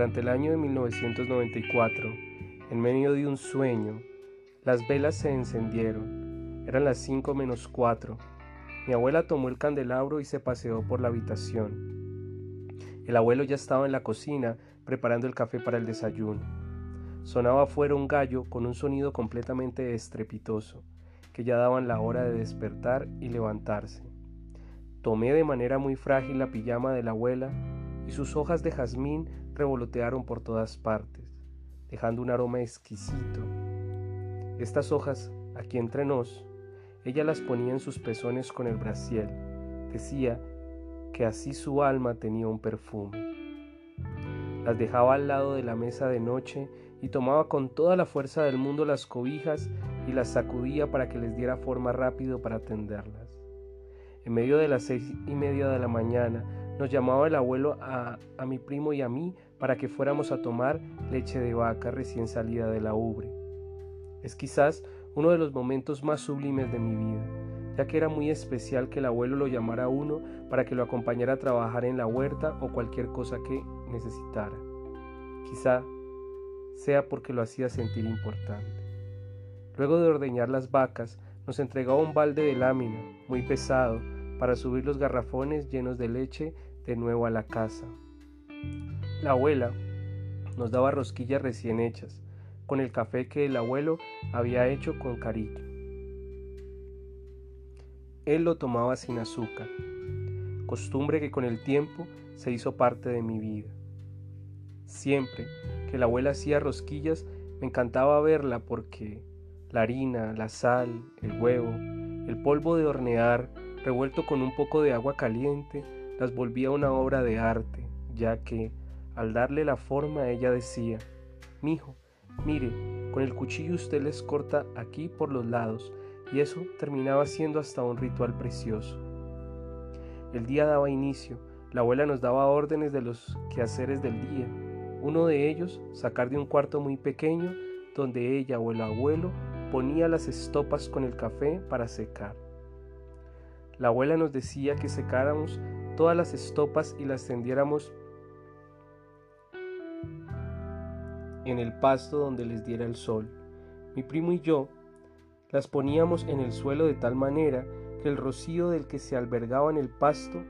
Durante el año de 1994, en medio de un sueño, las velas se encendieron. Eran las 5 menos 4. Mi abuela tomó el candelabro y se paseó por la habitación. El abuelo ya estaba en la cocina preparando el café para el desayuno. Sonaba afuera un gallo con un sonido completamente estrepitoso, que ya daban la hora de despertar y levantarse. Tomé de manera muy frágil la pijama de la abuela y sus hojas de jazmín revolotearon por todas partes, dejando un aroma exquisito. Estas hojas, aquí entre nos, ella las ponía en sus pezones con el brasiel. Decía que así su alma tenía un perfume. Las dejaba al lado de la mesa de noche y tomaba con toda la fuerza del mundo las cobijas y las sacudía para que les diera forma rápido para tenderlas. En medio de las seis y media de la mañana nos llamaba el abuelo a, a mi primo y a mí para que fuéramos a tomar leche de vaca recién salida de la ubre. Es quizás uno de los momentos más sublimes de mi vida, ya que era muy especial que el abuelo lo llamara a uno para que lo acompañara a trabajar en la huerta o cualquier cosa que necesitara. Quizá sea porque lo hacía sentir importante. Luego de ordeñar las vacas, nos entregaba un balde de lámina, muy pesado, para subir los garrafones llenos de leche de nuevo a la casa. La abuela nos daba rosquillas recién hechas, con el café que el abuelo había hecho con cariño. Él lo tomaba sin azúcar, costumbre que con el tiempo se hizo parte de mi vida. Siempre que la abuela hacía rosquillas me encantaba verla porque la harina, la sal, el huevo, el polvo de hornear, revuelto con un poco de agua caliente, las volvía una obra de arte, ya que, al darle la forma, ella decía, Mijo, Mire, con el cuchillo usted les corta aquí por los lados y eso terminaba siendo hasta un ritual precioso. El día daba inicio, la abuela nos daba órdenes de los quehaceres del día. Uno de ellos, sacar de un cuarto muy pequeño donde ella o el abuelo ponía las estopas con el café para secar. La abuela nos decía que secáramos todas las estopas y las tendiéramos en el pasto donde les diera el sol. Mi primo y yo las poníamos en el suelo de tal manera que el rocío del que se albergaba en el pasto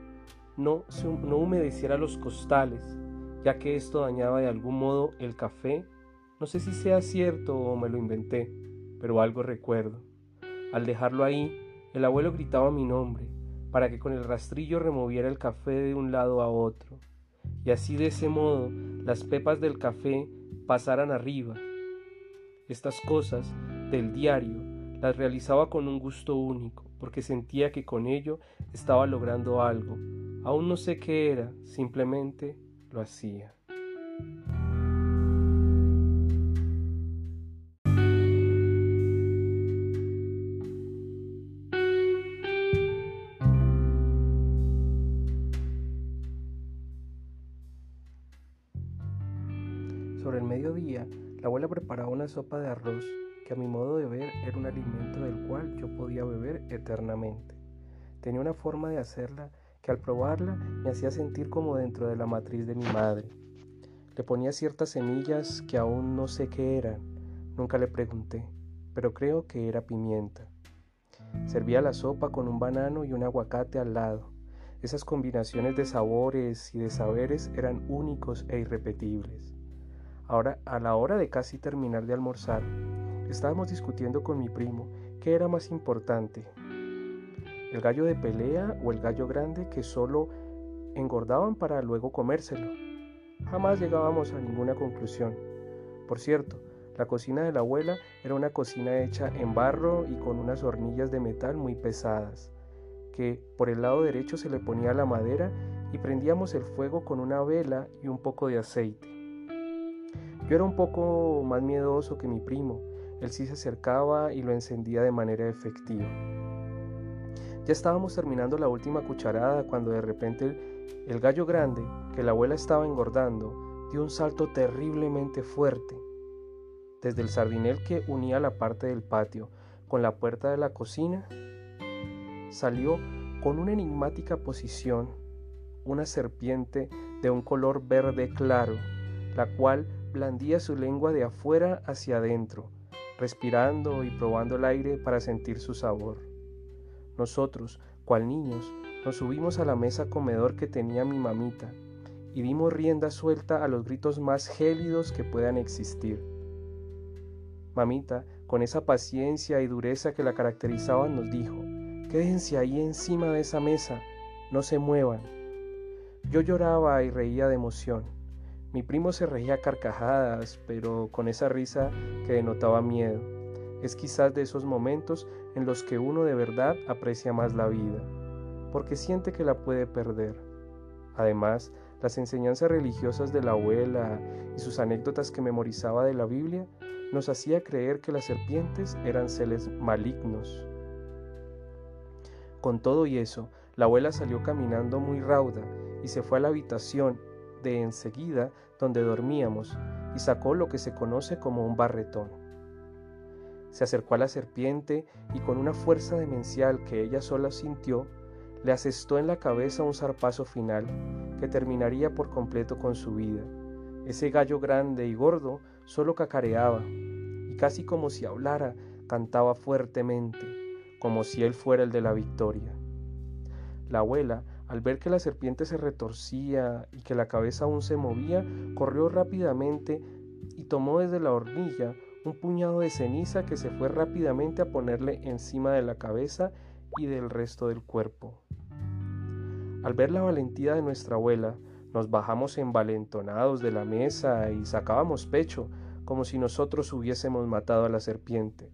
no, no humedeciera los costales, ya que esto dañaba de algún modo el café. No sé si sea cierto o me lo inventé, pero algo recuerdo. Al dejarlo ahí, el abuelo gritaba mi nombre, para que con el rastrillo removiera el café de un lado a otro. Y así de ese modo, las pepas del café pasaran arriba. Estas cosas del diario las realizaba con un gusto único, porque sentía que con ello estaba logrando algo. Aún no sé qué era, simplemente lo hacía. Sobre el mediodía, la abuela preparaba una sopa de arroz que a mi modo de ver era un alimento del cual yo podía beber eternamente. Tenía una forma de hacerla que al probarla me hacía sentir como dentro de la matriz de mi madre. Le ponía ciertas semillas que aún no sé qué eran, nunca le pregunté, pero creo que era pimienta. Servía la sopa con un banano y un aguacate al lado. Esas combinaciones de sabores y de saberes eran únicos e irrepetibles. Ahora, a la hora de casi terminar de almorzar, estábamos discutiendo con mi primo qué era más importante, el gallo de pelea o el gallo grande que solo engordaban para luego comérselo. Jamás llegábamos a ninguna conclusión. Por cierto, la cocina de la abuela era una cocina hecha en barro y con unas hornillas de metal muy pesadas, que por el lado derecho se le ponía la madera y prendíamos el fuego con una vela y un poco de aceite. Yo era un poco más miedoso que mi primo. Él sí se acercaba y lo encendía de manera efectiva. Ya estábamos terminando la última cucharada cuando de repente el, gallo grande, que la abuela estaba engordando, dio un salto terriblemente fuerte. Desde el sardinel que unía la parte del patio con la puerta de la cocina, salió con una enigmática posición una serpiente de un color verde claro la cual blandía su lengua de afuera hacia adentro, respirando y probando el aire para sentir su sabor. Nosotros, cual niños, nos subimos a la mesa comedor que tenía mi mamita y dimos rienda suelta a los gritos más gélidos que puedan existir. Mamita, con esa paciencia y dureza que la caracterizaban, nos dijo, quédense ahí encima de esa mesa, no se muevan. Yo lloraba y reía de emoción. Mi primo se reía a carcajadas, pero con esa risa que denotaba miedo. Es quizás de esos momentos en los que uno de verdad aprecia más la vida, porque siente que la puede perder. Además, las enseñanzas religiosas de la abuela y sus anécdotas que memorizaba de la Biblia nos hacía creer que las serpientes eran seres malignos. Con todo y eso, la abuela salió caminando muy rauda y se fue a la habitación de enseguida donde dormíamos y sacó lo que se conoce como un barretón. Se acercó a la serpiente y con una fuerza demencial que ella sola sintió, le asestó en la cabeza un zarpazo final que terminaría por completo con su vida. Ese gallo grande y gordo solo cacareaba y casi como si hablara, cantaba fuertemente, como si él fuera el de la victoria. La abuela al ver que la serpiente se retorcía y que la cabeza aún se movía, corrió rápidamente y tomó desde la hornilla un puñado de ceniza que se fue rápidamente a ponerle encima de la cabeza y del resto del cuerpo. Al ver la valentía de nuestra abuela, nos bajamos envalentonados de la mesa y sacábamos pecho, como si nosotros hubiésemos matado a la serpiente.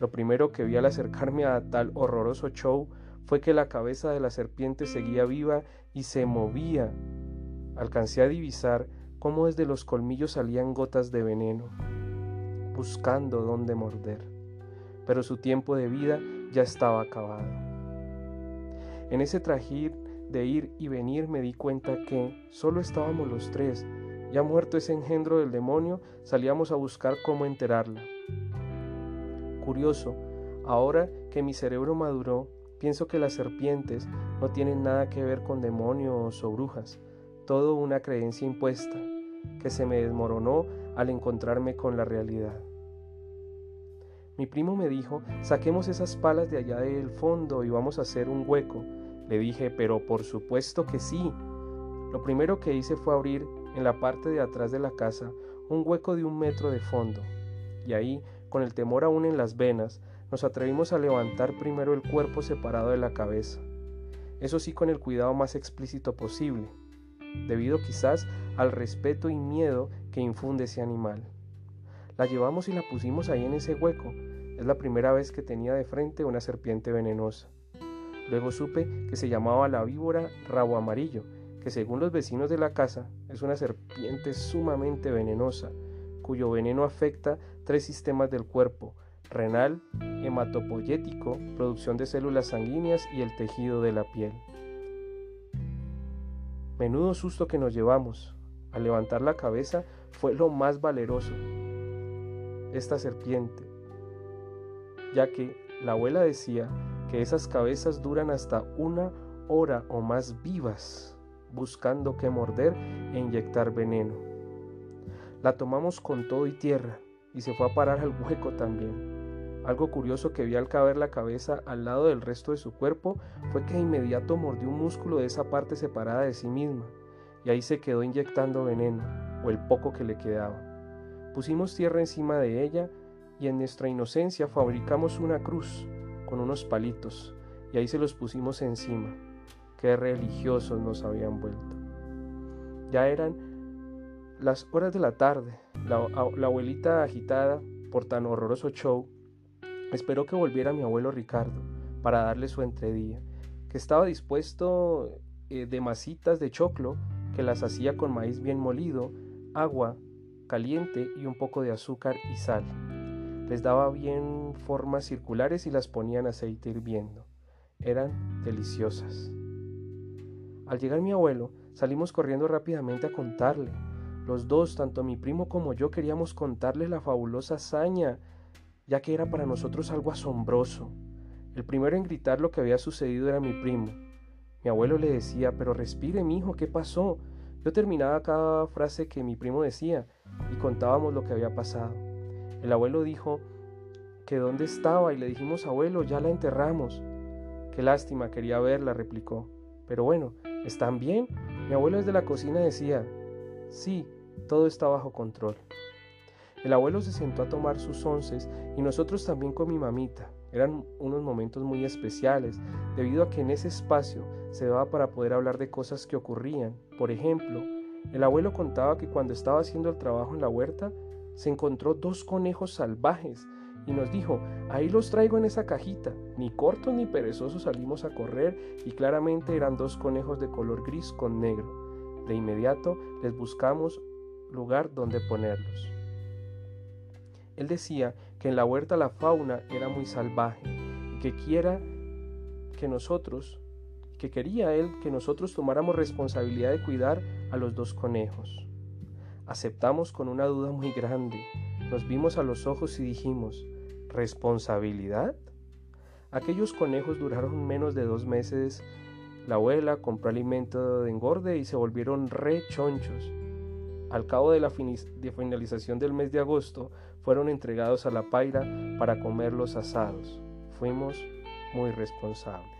Lo primero que vi al acercarme a tal horroroso show fue que la cabeza de la serpiente seguía viva y se movía. Alcancé a divisar cómo desde los colmillos salían gotas de veneno, buscando dónde morder. Pero su tiempo de vida ya estaba acabado. En ese trajir de ir y venir me di cuenta que solo estábamos los tres. Ya muerto ese engendro del demonio, salíamos a buscar cómo enterarla. Curioso, ahora que mi cerebro maduró, Pienso que las serpientes no tienen nada que ver con demonios o brujas, todo una creencia impuesta que se me desmoronó al encontrarme con la realidad. Mi primo me dijo, saquemos esas palas de allá del fondo y vamos a hacer un hueco. Le dije, pero por supuesto que sí. Lo primero que hice fue abrir en la parte de atrás de la casa un hueco de un metro de fondo, y ahí, con el temor aún en las venas, nos atrevimos a levantar primero el cuerpo separado de la cabeza, eso sí con el cuidado más explícito posible, debido quizás al respeto y miedo que infunde ese animal. La llevamos y la pusimos ahí en ese hueco. Es la primera vez que tenía de frente una serpiente venenosa. Luego supe que se llamaba la víbora rabo amarillo, que según los vecinos de la casa es una serpiente sumamente venenosa, cuyo veneno afecta tres sistemas del cuerpo, renal, hematopoyético, producción de células sanguíneas y el tejido de la piel. Menudo susto que nos llevamos. Al levantar la cabeza fue lo más valeroso. Esta serpiente, ya que la abuela decía que esas cabezas duran hasta una hora o más vivas, buscando que morder e inyectar veneno. La tomamos con todo y tierra y se fue a parar al hueco también. Algo curioso que vi al caber la cabeza al lado del resto de su cuerpo fue que de inmediato mordió un músculo de esa parte separada de sí misma, y ahí se quedó inyectando veneno, o el poco que le quedaba. Pusimos tierra encima de ella y en nuestra inocencia fabricamos una cruz con unos palitos, y ahí se los pusimos encima. Qué religiosos nos habían vuelto. Ya eran las horas de la tarde, la, abuelita agitada por tan horroroso show Esperó que volviera mi abuelo Ricardo para darle su entredía, que estaba dispuesto eh, de masitas de choclo que las hacía con maíz bien molido, agua caliente y un poco de azúcar y sal. Les daba bien formas circulares y las ponía en aceite hirviendo. Eran deliciosas. Al llegar mi abuelo, salimos corriendo rápidamente a contarle. Los dos, tanto mi primo como yo, queríamos contarle la fabulosa hazaña ya que era para nosotros algo asombroso. El primero en gritar lo que había sucedido era mi primo. Mi abuelo le decía, pero respire, mi hijo, ¿qué pasó? Yo terminaba cada frase que mi primo decía y contábamos lo que había pasado. El abuelo dijo que dónde estaba y le dijimos, abuelo, ya la enterramos. Qué lástima, quería verla, replicó. Pero bueno, ¿están bien? Mi abuelo desde la cocina decía, sí, todo está bajo control. El abuelo se sentó a tomar sus onces y nosotros también con mi mamita. Eran unos momentos muy especiales, debido a que en ese espacio se daba para poder hablar de cosas que ocurrían. Por ejemplo, el abuelo contaba que cuando estaba haciendo el trabajo en la huerta, se encontró dos conejos salvajes y nos dijo, ahí los traigo en esa cajita. Ni cortos ni perezosos salimos a correr y claramente eran dos conejos de color gris con negro. De inmediato les buscamos lugar donde ponerlos. Él decía que en la huerta la fauna era muy salvaje y que quiera que nosotros, que quería él que nosotros tomáramos responsabilidad de cuidar a los dos conejos. Aceptamos con una duda muy grande. Nos vimos a los ojos y dijimos, ¿responsabilidad? Aquellos conejos duraron menos de dos meses. La abuela compró alimento de engorde y se volvieron rechonchos. Al cabo de la finalización del mes de agosto, fueron entregados a la paira para comerlos asados. Fuimos muy responsables.